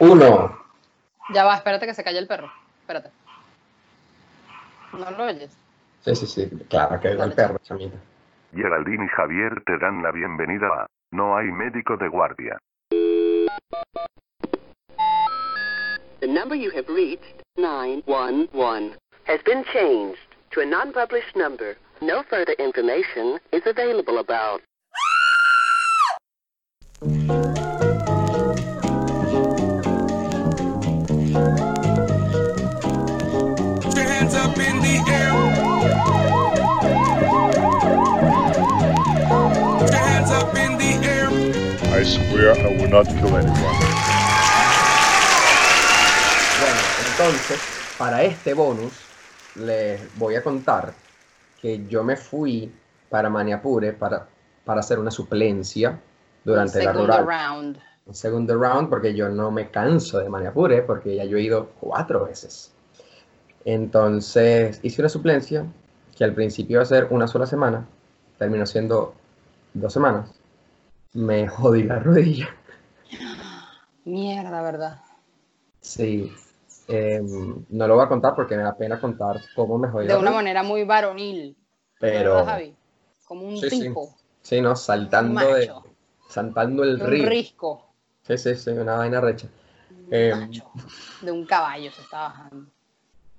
Uno. Ya va, espérate que se calle el perro. Espérate. ¿No lo oyes? Sí, sí, sí. Claro que el Dale, perro, chamita. Geraldine y Javier te dan la bienvenida a No hay médico de guardia. The number you have reached, 911, has been changed to a non-published number. No further information is available about. I swear I will not kill anyone. Bueno, entonces, para este bonus, les voy a contar que yo me fui para Maniapure para, para hacer una suplencia durante la Segundo rural. round. Un segundo round porque yo no me canso de Maniapure porque ya yo he ido cuatro veces. Entonces hice una suplencia que al principio iba a ser una sola semana, terminó siendo dos semanas. Me jodí la rodilla. Mierda, ¿verdad? Sí. Em, no lo voy a contar porque me da pena contar cómo me jodí De la una rodilla, manera muy varonil. Pero ¿Verdad, Javi? Como un Sí, sí. tipo. sí, no, saltando de, saltando el Un río. risco. Sí, sí, sí, una vaina recha. Un macho. De un caballo se está bajando.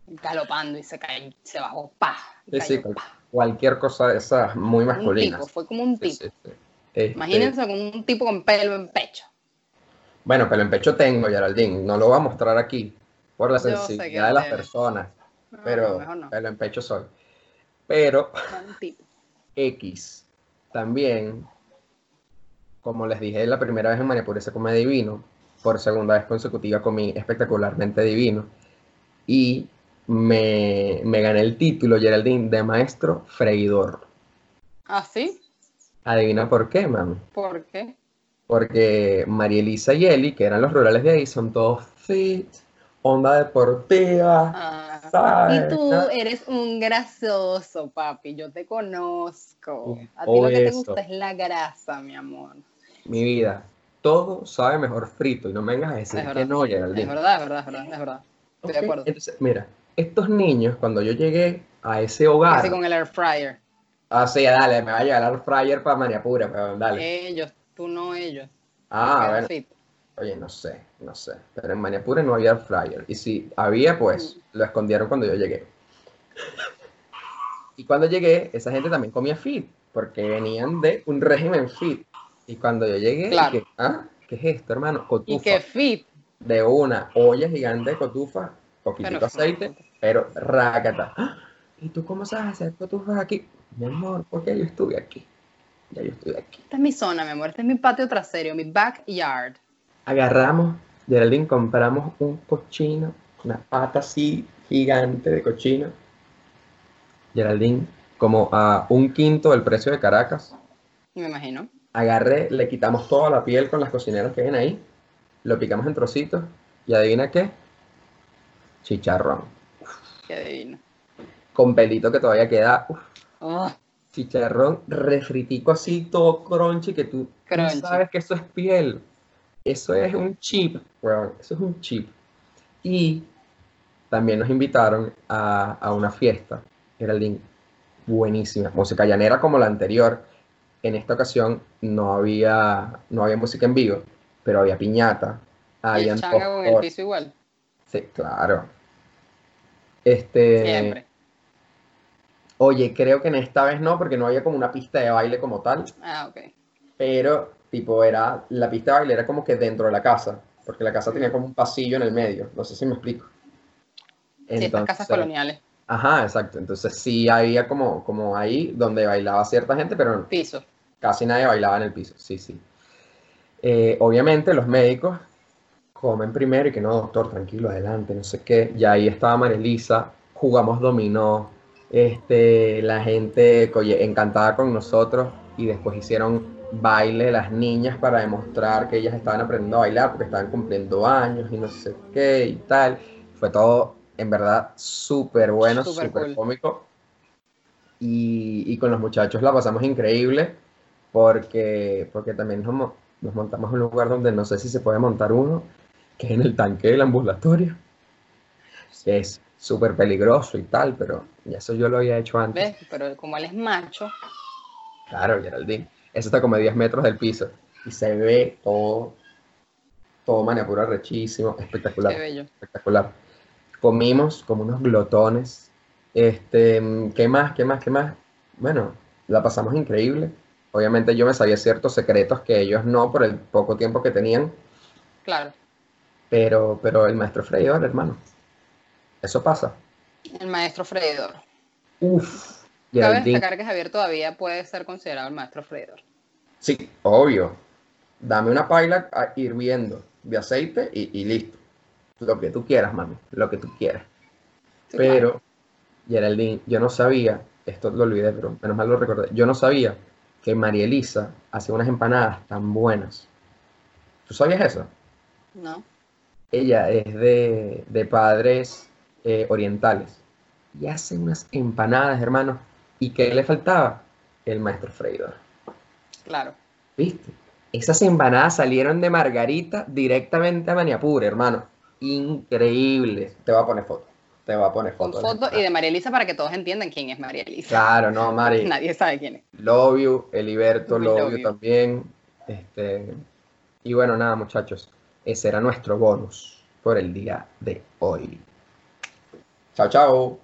Galopando y se cayó, se bajó, pa. y Sí, sí, cualquier cosa de esas muy Un masculinas. tipo, fue como un tipo. sí, sí. Este, Imagínense con un tipo con pelo en pecho. Bueno, pelo en pecho tengo, Geraldine. No lo voy a mostrar aquí por la Yo sensibilidad de las personas. No, Pero no, no. pelo en pecho soy. Pero. X también, como les dije la primera vez en Maniapure se come divino. Por segunda vez consecutiva comí espectacularmente divino. Y me, me gané el título, Geraldine, de maestro freidor. ¿Ah, sí? Adivina por qué, mami. ¿Por qué? Porque María Elisa y Eli, que eran los rurales de ahí, son todos fit, onda deportiva. Ah, ¿sabes? y tú eres un grasoso, papi. Yo te conozco. A ti lo que te gusta es la grasa, mi amor. Mi vida, todo sabe mejor frito y no me vengas a decir Es que verdad. no, Es Geraldine. verdad, es verdad, es verdad, es verdad. Estoy de acuerdo. Entonces, mira, estos niños, cuando yo llegué a ese hogar, Así con el air fryer. Ah, sí, dale, me va a llegar el fryer para Maniapura, pero dale. Ellos, tú no ellos. ah, bueno, fit. oye, no sé, no sé, pero en Maniapura no había air fryer, y si había, pues, Mm. lo escondieron cuando yo llegué. Y cuando llegué, esa gente también comía fit, porque venían de un régimen fit. Y cuando yo llegué, Claro. dije, ah, ¿qué es esto, hermano? Y Cotufa. que fit. De una olla gigante de cotufa, poquitito Pero- aceite, pero rácata. ¡Ah! ¿Y tú cómo sabes hacer cotufas aquí? Mi amor, porque yo estuve aquí. Ya yo estuve aquí. Esta es mi zona, mi amor. Este es mi patio trasero, mi backyard. Agarramos, Geraldine, compramos un cochino, una pata así gigante de cochino. Geraldine, como a un quinto del precio de Caracas. Me imagino. Agarré, le quitamos toda la piel con las cocineras que ven ahí, lo picamos en trocitos y adivina qué, chicharrón, Qué divino. con pelito que todavía queda, uf, Oh, chicharrón refritico así, todo crunchy, que tú, sabes que eso es piel, eso es un chip, weón, eso es un chip. Y también nos invitaron a, a una fiesta, era buenísima, música llanera como la anterior. En esta ocasión no había, no había música en vivo, pero había piñata, y habían el el piso igual. Sí, claro. Este, Siempre. Oye, creo que en esta vez no, porque no había como una pista de baile como tal, Ah, ok. pero tipo era, la pista de baile era como que dentro de la casa, porque la casa tenía como un pasillo en el medio, no sé si me explico. Sí, estas casas Entonces- coloniales. Ajá, exacto. Entonces sí había como, como ahí donde bailaba cierta gente, pero Piso. casi nadie bailaba en el piso. Sí, sí. Eh, obviamente los médicos comen primero y que no, doctor, tranquilo, adelante, no sé qué. Y ahí estaba María Elisa, jugamos dominó, este, la gente encantada con nosotros y después hicieron baile las niñas para demostrar que ellas estaban aprendiendo a bailar porque estaban cumpliendo años y no sé qué y tal. Fue todo, en verdad, súper bueno, Súper cool. cómico. Y, y con los muchachos la pasamos increíble porque, porque también nos montamos en un lugar donde no sé si se puede montar uno, que es en el tanque del ambulatorio, que es súper peligroso y tal, pero ya eso yo lo había hecho antes. ¿Ves? Pero como él es macho, Claro, Geraldine. Eso está como a 10 metros del piso y se ve todo, todo maniapura rechísimo, espectacular. qué bello. espectacular. Comimos como unos glotones. Este, ¿qué más? ¿Qué más? ¿Qué más? Bueno, la pasamos increíble. Obviamente yo me sabía ciertos secretos que ellos no por el poco tiempo que tenían, Claro. pero, pero el maestro freidor, hermano. Eso pasa. El maestro freidor. Uf. Cabe Geraldine. destacar que Javier todavía puede ser considerado el maestro freidor. Sí, obvio. Dame una paila a- hirviendo de aceite y, y listo. Lo que tú quieras, mami. Lo que tú quieras. Sí, Pero, Geraldine, yo no sabía, esto lo olvidé, pero menos mal lo recordé. Yo no sabía que María Elisa hacía unas empanadas tan buenas. ¿Tú sabías eso? ¿No? Ella es de, de padres eh, orientales y hace unas empanadas, hermano. ¿Y qué le faltaba? El maestro freidor. Claro. ¿Viste? Esas empanadas salieron de Margarita directamente a Maniapur, hermano. Increíbles. Te voy a poner foto. Te voy a poner foto. foto y de María Elisa para que todos entiendan quién es María Elisa. Claro, no, Mari. Nadie sabe quién es. Love you, Eliberto, love love you you. también. Este, y bueno, nada, muchachos. Ese era nuestro bonus por el día de hoy. Chao, chao.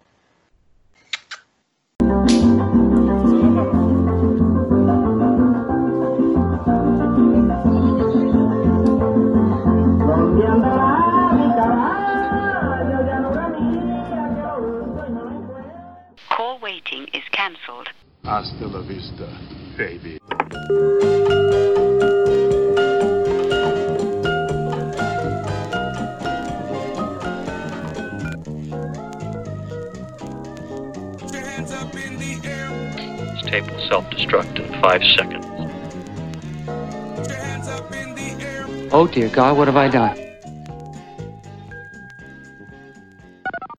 Call waiting is cancelled. Hasta la vista, baby. Hands up in the air. This tape will self-destruct in five seconds. Put your hands up in the air. Oh dear God, what have I done?